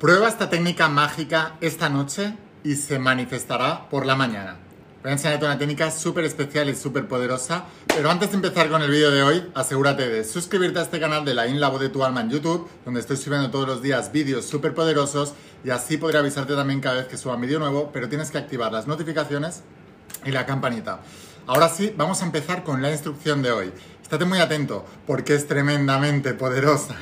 Prueba esta técnica mágica esta noche y se manifestará por la mañana. Voy a enseñarte una técnica súper especial y súper poderosa, pero antes de empezar con el vídeo de hoy, asegúrate de suscribirte a este canal de la In de tu alma en YouTube, donde estoy subiendo todos los días vídeos súper poderosos y así podré avisarte también cada vez que suba un vídeo nuevo, pero tienes que activar las notificaciones y la campanita. Ahora sí, vamos a empezar con la instrucción de hoy. Estate muy atento porque es tremendamente poderosa.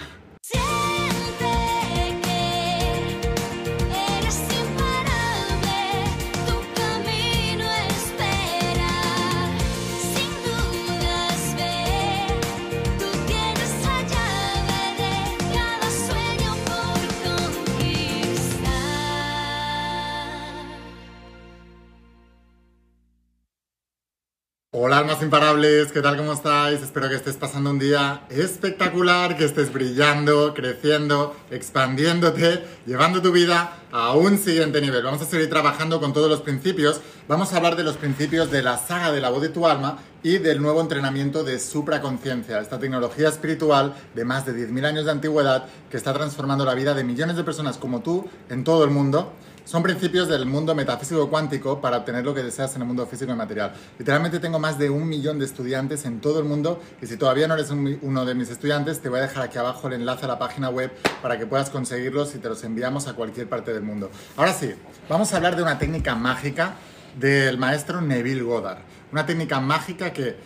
Hola almas imparables, ¿qué tal? ¿Cómo estáis? Espero que estés pasando un día espectacular, que estés brillando, creciendo, expandiéndote, llevando tu vida a un siguiente nivel. Vamos a seguir trabajando con todos los principios. Vamos a hablar de los principios de la saga de la voz de tu alma y del nuevo entrenamiento de supraconciencia, esta tecnología espiritual de más de 10.000 años de antigüedad que está transformando la vida de millones de personas como tú en todo el mundo son principios del mundo metafísico cuántico para obtener lo que deseas en el mundo físico y material. Literalmente tengo más de un millón de estudiantes en todo el mundo y si todavía no eres uno de mis estudiantes, te voy a dejar aquí abajo el enlace a la página web para que puedas conseguirlos y te los enviamos a cualquier parte del mundo. Ahora sí, vamos a hablar de una técnica mágica del maestro Neville Goddard. Una técnica mágica que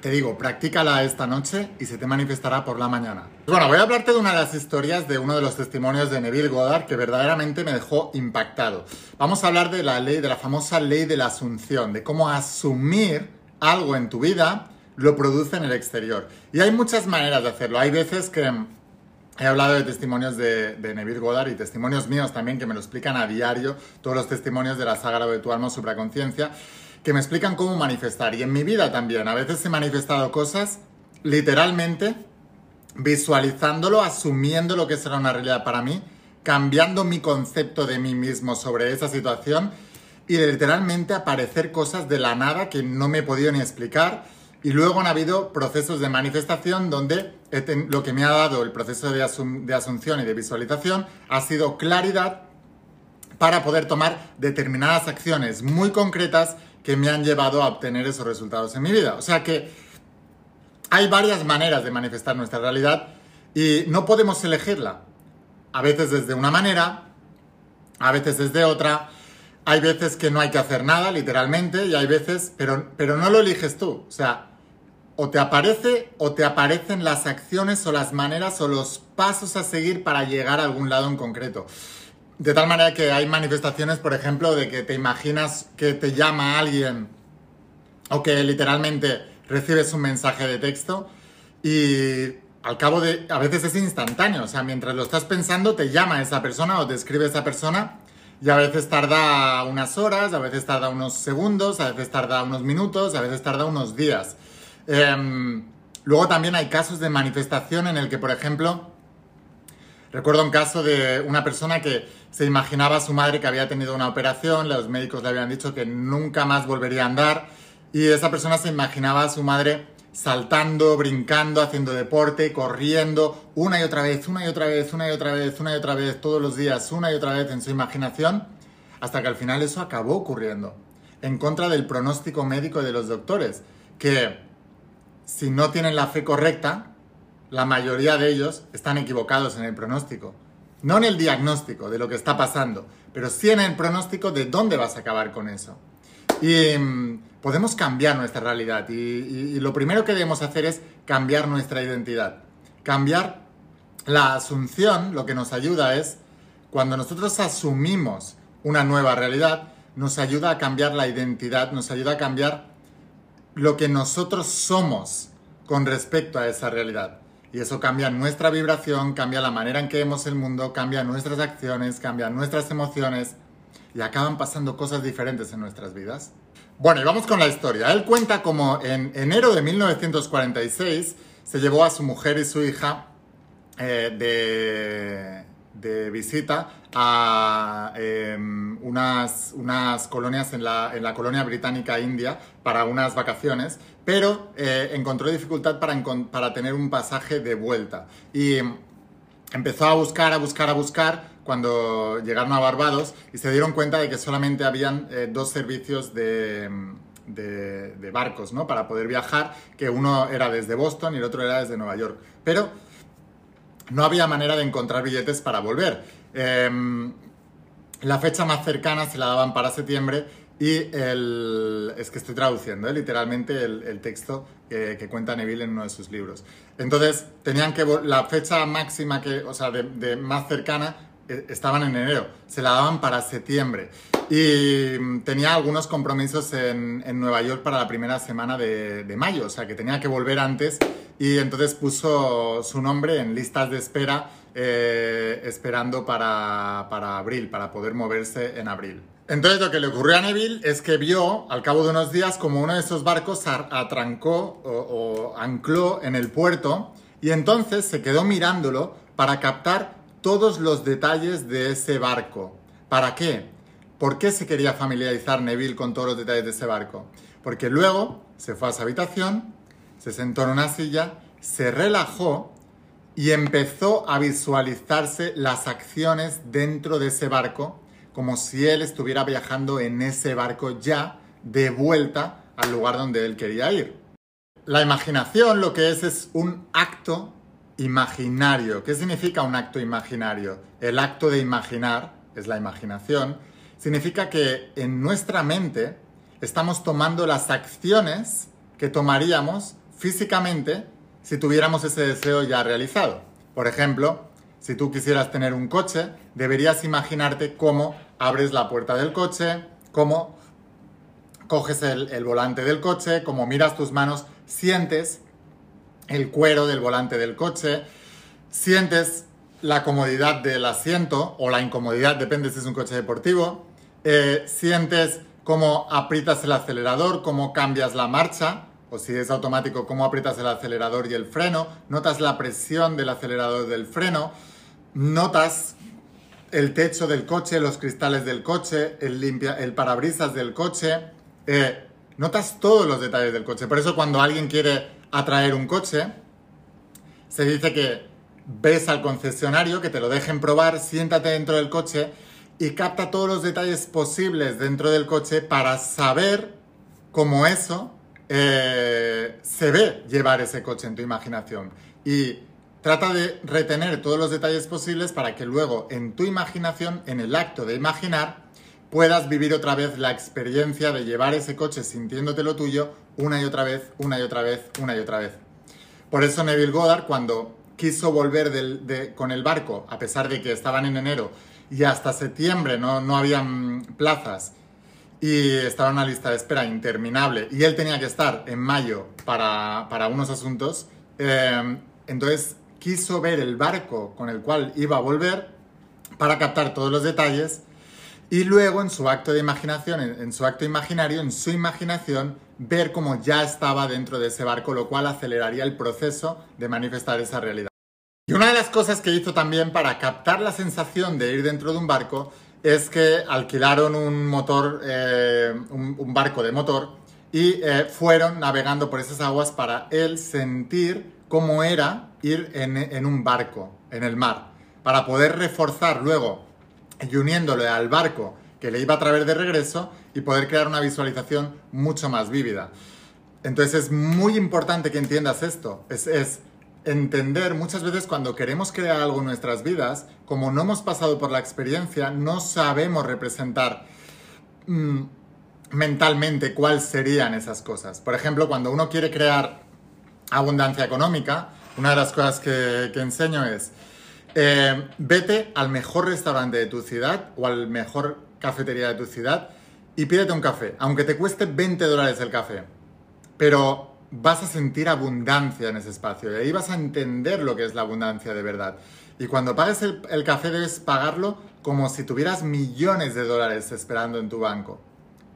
te digo, practícala esta noche y se te manifestará por la mañana. Bueno, voy a hablarte de una de las historias de uno de los testimonios de Neville Goddard que verdaderamente me dejó impactado. Vamos a hablar de la ley, de la famosa ley de la asunción, de cómo asumir algo en tu vida lo produce en el exterior. Y hay muchas maneras de hacerlo. Hay veces que He hablado de testimonios de, Neville Goddard y testimonios míos también que me lo explican a diario, todos los testimonios de la saga de tu alma supraconciencia que me explican cómo manifestar. Y en mi vida también, a veces he manifestado cosas literalmente visualizándolo, asumiendo lo que será una realidad para mí, cambiando mi concepto de mí mismo sobre esa situación y literalmente aparecer cosas de la nada que no me he podido ni explicar. Y luego han habido procesos de manifestación donde lo que me ha dado el proceso de, de asunción y de visualización ha sido claridad para poder tomar determinadas acciones muy concretas que me han llevado a obtener esos resultados en mi vida. O sea que hay varias maneras de manifestar nuestra realidad y no podemos elegirla. A veces desde una manera, a veces desde otra. Hay veces que no hay que hacer nada, literalmente, y hay veces, pero, pero no lo eliges tú. O sea, o te aparece o te aparecen las acciones o las maneras o los pasos a seguir para llegar a algún lado en concreto. De tal manera que hay manifestaciones, por ejemplo, de que te imaginas que te llama alguien o que literalmente recibes un mensaje de texto y al cabo de, a veces es instantáneo, o sea, mientras lo estás pensando te llama esa persona o te escribe esa persona y a veces tarda unas horas, a veces tarda unos segundos, a veces tarda unos minutos, a veces tarda unos días. Em, luego también hay casos de manifestación en el que, por ejemplo, Recuerdo un caso de una persona que se imaginaba a su madre que había tenido una operación, los médicos le habían dicho que nunca más volvería a andar y esa persona se imaginaba a su madre saltando, brincando, haciendo deporte, corriendo una y otra vez, una y otra vez, una y otra vez, una y otra vez, todos los días, una y otra vez en su imaginación, hasta que al final eso acabó ocurriendo, en contra del pronóstico médico de los doctores, que si no tienen la fe correcta, la mayoría de ellos están equivocados en el pronóstico. No en el diagnóstico de lo que está pasando, pero sí en el pronóstico de dónde vas a acabar con eso. Y mm, podemos cambiar nuestra realidad. y lo primero que debemos hacer es cambiar nuestra identidad. Cambiar la asunción, lo que nos ayuda es, cuando nosotros asumimos una nueva realidad, nos ayuda a cambiar la identidad, nos ayuda a cambiar lo que nosotros somos con respecto a esa realidad. Y eso cambia nuestra vibración, cambia la manera en que vemos el mundo, cambia nuestras acciones, cambia nuestras emociones y acaban pasando cosas diferentes en nuestras vidas. Bueno, y vamos con la historia. Él cuenta como en enero de 1946 se llevó a su mujer y su hija eh, de, de visita a em, unas, unas colonias en la, en la, colonia británica india para unas vacaciones, pero eh, encontró dificultad para, para tener un pasaje de vuelta. Y empezó a buscar, a buscar, a buscar cuando llegaron a Barbados y se dieron cuenta de que solamente habían eh, dos servicios de, de, de, barcos, ¿no? Para poder viajar, que uno era desde Boston y el otro era desde Nueva York. Pero no había manera de encontrar billetes para volver. Eh, la fecha más cercana se la daban para septiembre y el, es que estoy traduciendo ¿eh? literalmente el, texto que, cuenta Neville en uno de sus libros. Entonces, tenían que la fecha máxima que, o sea, de, más cercana eh, estaban en enero, se la daban para septiembre. Y mm, tenía algunos compromisos en, en Nueva York para la primera semana de, de, mayo, o sea que tenía que volver antes y entonces puso su nombre en listas de espera eh, esperando para, para abril, para poder moverse en abril. Entonces lo que le ocurrió a Neville es que vio al cabo de unos días como uno de esos barcos atrancó o, o, ancló en el puerto y entonces se quedó mirándolo para captar todos los detalles de ese barco. ¿Para qué? ¿Por qué se quería familiarizar Neville con todos los detalles de ese barco? Porque luego se fue a su habitación, se sentó en una silla, se relajó y empezó a visualizarse las acciones dentro de ese barco como si él estuviera viajando en ese barco ya de vuelta al lugar donde él quería ir. La imaginación lo que es es un acto imaginario. ¿Qué significa un acto imaginario? El acto de imaginar es la imaginación. Significa que en nuestra mente estamos tomando las acciones que tomaríamos físicamente si tuviéramos ese deseo ya realizado. Por ejemplo, si tú quisieras tener un coche, deberías imaginarte cómo abres la puerta del coche, cómo coges el, volante del coche, cómo miras tus manos, sientes el cuero del volante del coche, sientes la comodidad del asiento o la incomodidad, depende si es un coche deportivo, eh, sientes cómo aprietas el acelerador, cómo cambias la marcha, o si es automático, cómo aprietas el acelerador y el freno, notas la presión del acelerador del freno, notas el techo del coche, los cristales del coche, el, parabrisas del coche, eh, notas todos los detalles del coche. Por eso cuando alguien quiere atraer un coche, se dice que ves al concesionario, que te lo dejen probar, siéntate dentro del coche y capta todos los detalles posibles dentro del coche para saber cómo eso eh, se ve llevar ese coche en tu imaginación. Y trata de retener todos los detalles posibles para que luego en tu imaginación, en el acto de imaginar, puedas vivir otra vez la experiencia de llevar ese coche sintiéndote lo tuyo una y otra vez, una y otra vez, una y otra vez. Por eso Neville Goddard, cuando quiso volver con el barco, a pesar de que estaban en enero y hasta septiembre no, no habían plazas y estaba en una lista de espera interminable. Y él tenía que estar en mayo para, para unos asuntos, eh, entonces quiso ver el barco con el cual iba a volver para captar todos los detalles. Y luego en su acto de imaginación, en, su acto imaginario, en su imaginación, ver cómo ya estaba dentro de ese barco, lo cual aceleraría el proceso de manifestar esa realidad. Y una de las cosas que hizo también para captar la sensación de ir dentro de un barco es que alquilaron un motor, eh, un, barco de motor y eh, fueron navegando por esas aguas para él sentir cómo era ir en, en un barco, en el mar, para poder reforzar luego y uniéndole al barco que le iba a traer de regreso y poder crear una visualización mucho más vívida. Entonces es muy importante que entiendas esto. Es, es, entender muchas veces cuando queremos crear algo en nuestras vidas, como no hemos pasado por la experiencia, no sabemos representar mmm, mentalmente cuáles serían esas cosas. Por ejemplo, cuando uno quiere crear abundancia económica, una de las cosas que, que enseño es, eh, vete al mejor restaurante de tu ciudad o al mejor cafetería de tu ciudad y pídete un café, aunque te cueste 20 dólares el café. Pero vas a sentir abundancia en ese espacio y ahí vas a entender lo que es la abundancia de verdad. Y cuando pagues el, café debes pagarlo como si tuvieras millones de dólares esperando en tu banco.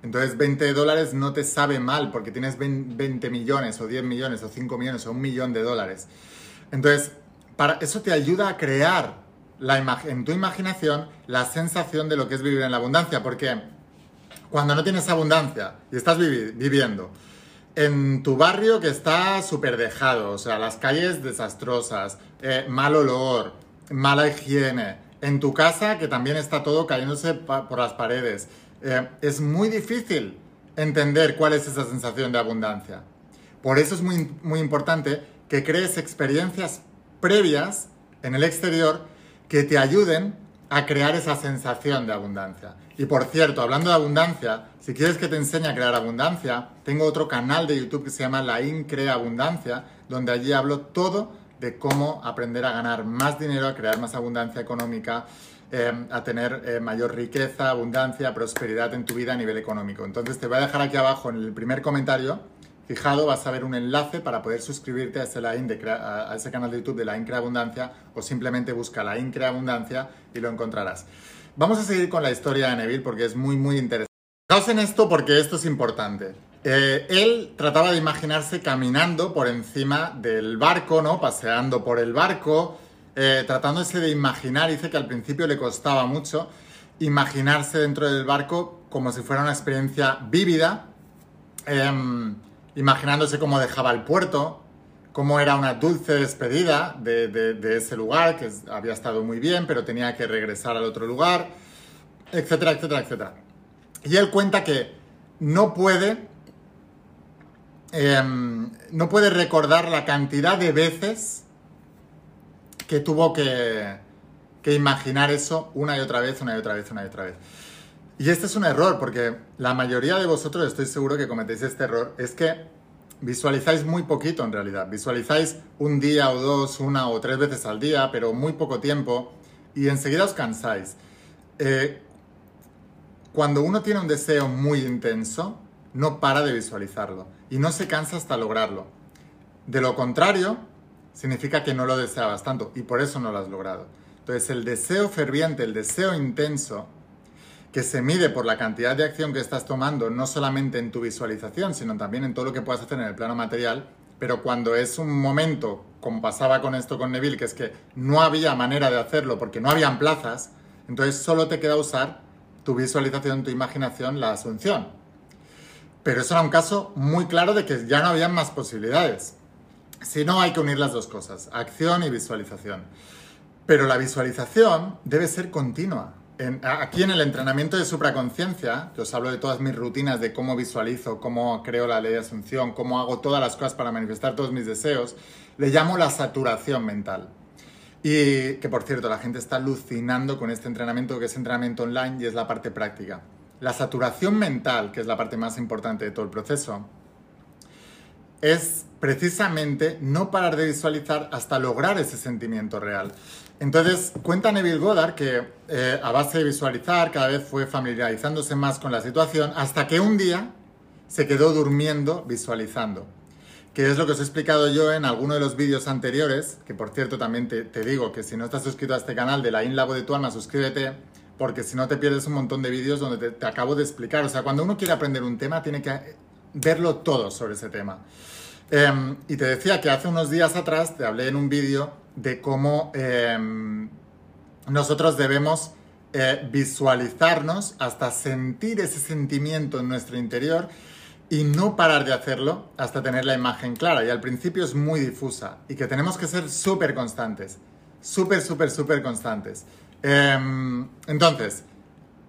Entonces 20 dólares no te sabe mal porque tienes 20 millones o 10 millones o 5 millones o un millón de dólares. Entonces para, eso te ayuda a crear la en tu imaginación la sensación de lo que es vivir en la abundancia, porque cuando no tienes abundancia y estás vivi viviendo en tu barrio que está súper dejado, o sea, las calles desastrosas, eh, mal olor, mala higiene, en tu casa que también está todo cayéndose por las paredes. Eh, es muy difícil entender cuál es esa sensación de abundancia. Por eso es muy, muy importante que crees experiencias previas en el exterior que te ayuden a crear esa sensación de abundancia. Y por cierto, hablando de abundancia, si quieres que te enseñe a crear abundancia, tengo otro canal de YouTube que se llama La Increa Abundancia, donde allí hablo todo de cómo aprender a ganar más dinero, a crear más abundancia económica, eh, a tener eh, mayor riqueza, abundancia, prosperidad en tu vida a nivel económico. Entonces te voy a dejar aquí abajo en el primer comentario, fijado, vas a ver un enlace para poder suscribirte a ese, canal de YouTube de la Increa Abundancia o simplemente busca la Increa Abundancia y lo encontrarás. Vamos a seguir con la historia de Neville porque es muy, muy interesante. Fijaos en esto porque esto es importante. Eh, él trataba de imaginarse caminando por encima del barco, ¿no? Paseando por el barco, eh, tratándose de imaginar, dice que al principio le costaba mucho imaginarse dentro del barco como si fuera una experiencia vívida, em, imaginándose cómo dejaba el puerto, cómo era una dulce despedida de, ese lugar, que había estado muy bien, pero tenía que regresar al otro lugar, etcétera, etcétera, etcétera. Y él cuenta que no puede Em, no puede recordar la cantidad de veces que tuvo que, que imaginar eso una y otra vez, una y otra vez, una y otra vez. Y este es un error, porque la mayoría de vosotros, estoy seguro que cometéis este error, es que visualizáis muy poquito en realidad. Visualizáis un día o dos, una o tres veces al día, pero muy poco tiempo, y enseguida os cansáis. Eh, cuando uno tiene un deseo muy intenso, no para de visualizarlo y no se cansa hasta lograrlo. De lo contrario, significa que no lo deseabas tanto y por eso no lo has logrado. Entonces el deseo ferviente, el deseo intenso, que se mide por la cantidad de acción que estás tomando, no solamente en tu visualización, sino también en todo lo que puedas hacer en el plano material, pero cuando es un momento, como pasaba con esto con Neville, que es que no había manera de hacerlo porque no habían plazas, entonces solo te queda usar tu visualización, tu imaginación, la asunción. Pero eso era un caso muy claro de que ya no había más posibilidades. Si no, hay que unir las dos cosas, acción y visualización. Pero la visualización debe ser continua. Aquí en el entrenamiento de supraconciencia, que os hablo de todas mis rutinas de cómo visualizo, cómo creo la ley de asunción, cómo hago todas las cosas para manifestar todos mis deseos, le llamo la saturación mental. Y que por cierto, la gente está alucinando con este entrenamiento, que es entrenamiento online y es la parte práctica. La saturación mental, que es la parte más importante de todo el proceso, es precisamente no parar de visualizar hasta lograr ese sentimiento real. Entonces, cuenta Neville Goddard que eh, a base de visualizar cada vez fue familiarizándose más con la situación hasta que un día se quedó durmiendo visualizando. Que es lo que os he explicado yo en alguno de los vídeos anteriores, que por cierto también te, te digo que si no estás suscrito a este canal de la InLabo de tu alma, suscríbete porque si no te pierdes un montón de vídeos donde te, acabo de explicar. O sea, cuando uno quiere aprender un tema, tiene que verlo todo sobre ese tema. Em, y te decía que hace unos días atrás te hablé en un vídeo de cómo em, nosotros debemos eh, visualizarnos hasta sentir ese sentimiento en nuestro interior y no parar de hacerlo hasta tener la imagen clara. Y al principio es muy difusa y que tenemos que ser súper constantes, súper, súper, súper constantes. Em, entonces,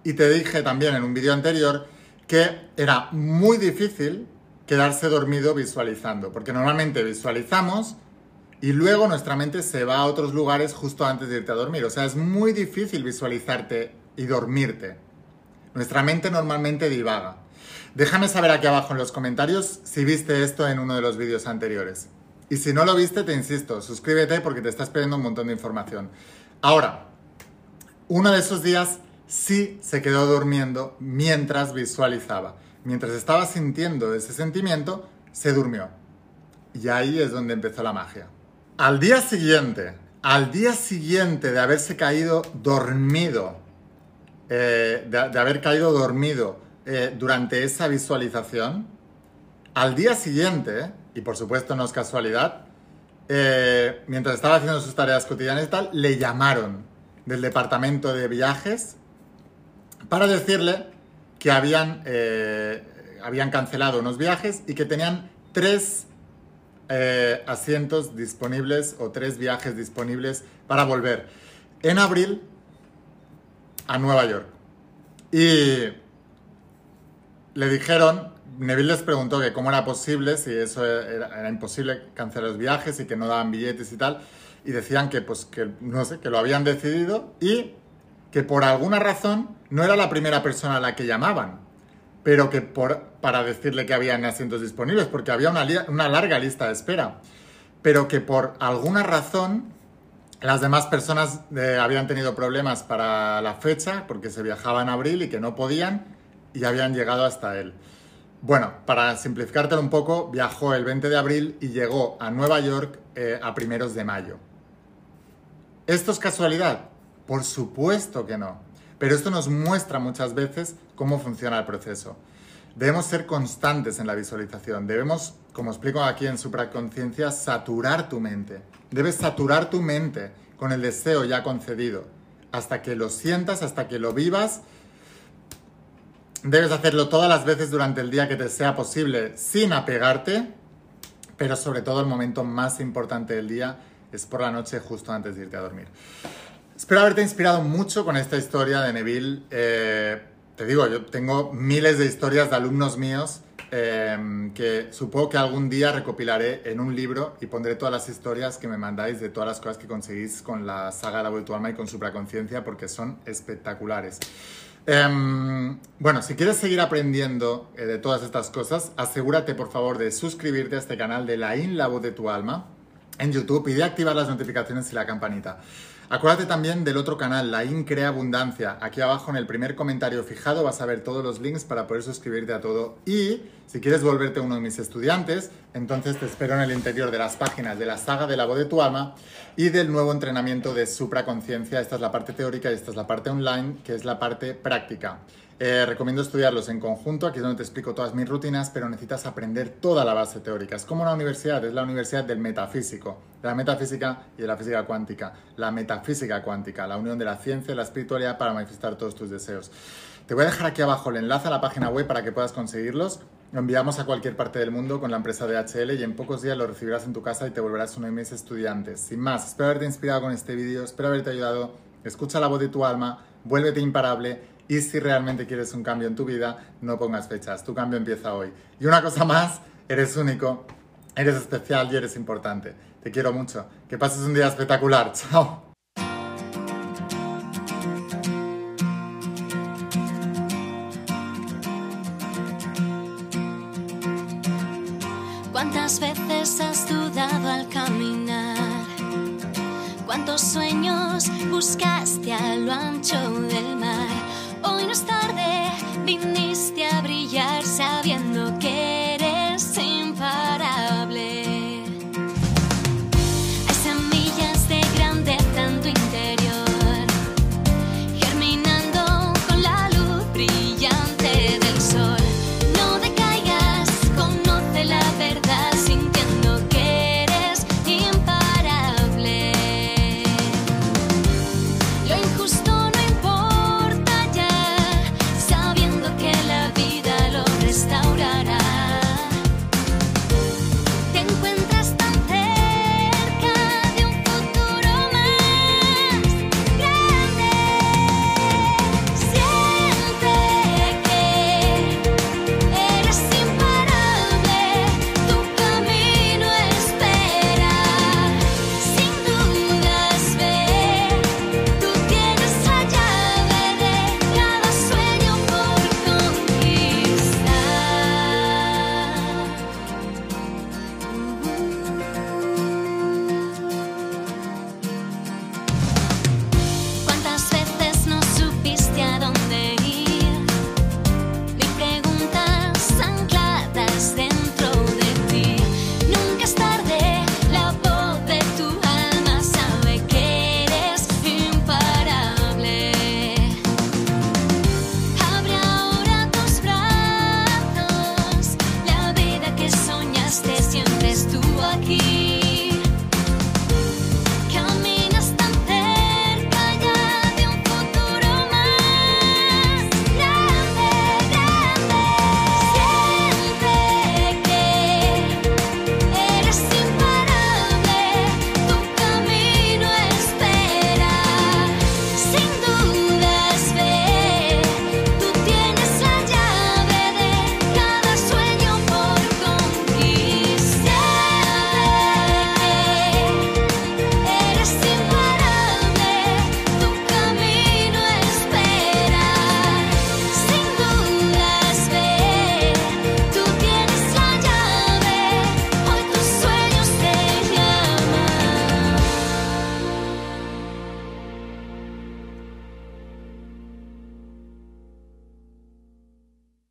y te dije también en un vídeo anterior que era muy difícil quedarse dormido visualizando, porque normalmente visualizamos y luego nuestra mente se va a otros lugares justo antes de irte a dormir. O sea, es muy difícil visualizarte y dormirte. Nuestra mente normalmente divaga. Déjame saber aquí abajo en los comentarios si viste esto en uno de los vídeos anteriores. Y si no lo viste, te insisto, suscríbete porque te estás perdiendo un montón de información. Ahora, uno de esos días sí se quedó durmiendo mientras visualizaba. Mientras estaba sintiendo ese sentimiento, se durmió. Y ahí es donde empezó la magia. Al día siguiente, al día siguiente de haberse caído dormido, eh, de, haber caído dormido eh, durante esa visualización, al día siguiente, y por supuesto no es casualidad, eh, mientras estaba haciendo sus tareas cotidianas y tal, le llamaron del departamento de viajes para decirle que habían, eh, habían cancelado unos viajes y que tenían tres eh, asientos disponibles o tres viajes disponibles para volver. en abril a Nueva York. Y le dijeron, Neville les preguntó que cómo era posible, si eso era, imposible cancelar los viajes y que no daban billetes y tal, y decían que, pues, que, no sé, que lo habían decidido y que por alguna razón no era la primera persona a la que llamaban, pero que por, para decirle que habían asientos disponibles, porque había una, una larga lista de espera, pero que por alguna razón las demás personas eh, habían tenido problemas para la fecha, porque se viajaba en abril y que no podían, y habían llegado hasta él. Bueno, para simplificártelo un poco, viajó el 20 de abril y llegó a Nueva York eh, a primeros de mayo. ¿Esto es casualidad? Por supuesto que no. Pero esto nos muestra muchas veces cómo funciona el proceso. Debemos ser constantes en la visualización. Debemos, como explico aquí en Supraconciencia, saturar tu mente. Debes saturar tu mente con el deseo ya concedido. Hasta que lo sientas, hasta que lo vivas Debes hacerlo todas las veces durante el día que te sea posible sin apegarte, pero sobre todo el momento más importante del día es por la noche justo antes de irte a dormir. Espero haberte inspirado mucho con esta historia de Neville. Eh, te digo, yo tengo miles de historias de alumnos míos eh, que supongo que algún día recopilaré en un libro y pondré todas las historias que me mandáis de todas las cosas que conseguís con la saga La Vuelta tu alma y con Supraconciencia porque son espectaculares. Em, bueno, si quieres seguir aprendiendo eh, de todas estas cosas, asegúrate por favor de suscribirte a este canal de La In, la voz de tu alma en YouTube y de activar las notificaciones y la campanita. Acuérdate también del otro canal, La Increa Abundancia. Aquí abajo en el primer comentario fijado vas a ver todos los links para poder suscribirte a todo. Y si quieres volverte uno de mis estudiantes, entonces te espero en el interior de las páginas de la saga de la voz de tu alma y del nuevo entrenamiento de supraconciencia. Esta es la parte teórica y esta es la parte online, que es la parte práctica. Eh, recomiendo estudiarlos en conjunto, aquí es donde te explico todas mis rutinas, pero necesitas aprender toda la base teórica. Es como una universidad, es la universidad del metafísico, de la metafísica y de la física cuántica. La metafísica cuántica, la unión de la ciencia y la espiritualidad para manifestar todos tus deseos. Te voy a dejar aquí abajo el enlace a la página web para que puedas conseguirlos. Lo enviamos a cualquier parte del mundo con la empresa DHL y en pocos días lo recibirás en tu casa y te volverás uno de mis estudiantes. Sin más, espero haberte inspirado con este vídeo, espero haberte ayudado. Escucha la voz de tu alma, vuélvete imparable y si realmente quieres un cambio en tu vida, no pongas fechas. Tu cambio empieza hoy. Y una cosa más, eres único, eres especial y eres importante. Te quiero mucho. Que pases un día espectacular. Chao. ¿Cuántas veces has dudado al caminar? ¿Cuántos sueños buscaste a lo ancho del